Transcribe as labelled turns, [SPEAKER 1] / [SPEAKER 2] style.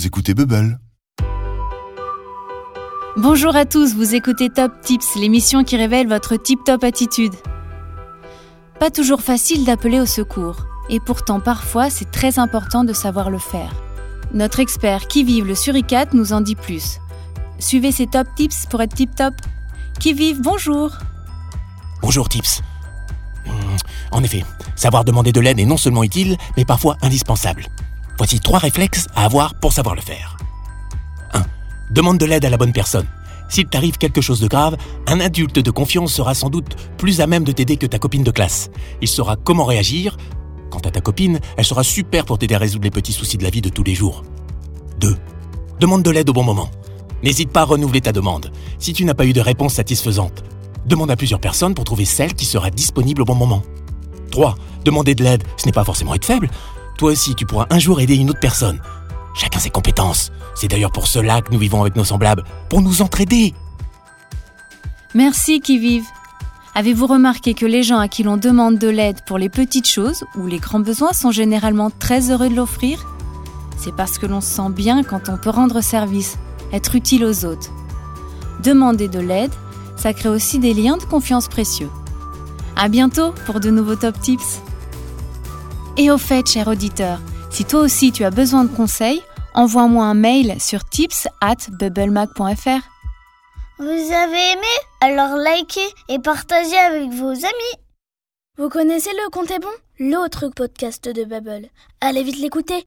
[SPEAKER 1] vous écoutez Bubble.
[SPEAKER 2] Bonjour à tous, vous écoutez Top Tips, l'émission qui révèle votre tip-top attitude. Pas toujours facile d'appeler au secours, et pourtant parfois c'est très important de savoir le faire. Notre expert qui vive le suricate nous en dit plus. Suivez ces top tips pour être tip-top. Qui vive, bonjour
[SPEAKER 3] Bonjour Tips. Hmm, En effet, savoir demander de l'aide est non seulement utile, mais parfois indispensable. Voici trois réflexes à avoir pour savoir le faire. 1. Demande de l'aide à la bonne personne. S'il t'arrive quelque chose de grave, un adulte de confiance sera sans doute plus à même de t'aider que ta copine de classe. Il saura comment réagir. Quant à ta copine, elle sera super pour t'aider à résoudre les petits soucis de la vie de tous les jours. 2. Demande de l'aide au bon moment. N'hésite pas à renouveler ta demande. Si tu n'as pas eu de réponse satisfaisante, demande à plusieurs personnes pour trouver celle qui sera disponible au bon moment. 3. Demander de l'aide, ce n'est pas forcément être faible. Toi aussi, tu pourras un jour aider une autre personne. Chacun ses compétences. C'est d'ailleurs pour cela que nous vivons avec nos semblables, pour nous entraider.
[SPEAKER 2] Merci qui vive. Avez-vous remarqué que les gens à qui l'on demande de l'aide pour les petites choses ou les grands besoins sont généralement très heureux de l'offrir? C'est parce que l'on se sent bien quand on peut rendre service, être utile aux autres. Demander de l'aide, ça crée aussi des liens de confiance précieux. À bientôt pour de nouveaux top tips. Et au fait, cher auditeur, si toi aussi tu as besoin de conseils, envoie-moi un mail sur tips at bubblemac.fr.
[SPEAKER 4] Vous avez aimé? Alors likez et partagez avec vos amis.
[SPEAKER 5] Vous connaissez le Compte est bon? L'autre podcast de Bubble. Allez vite l'écouter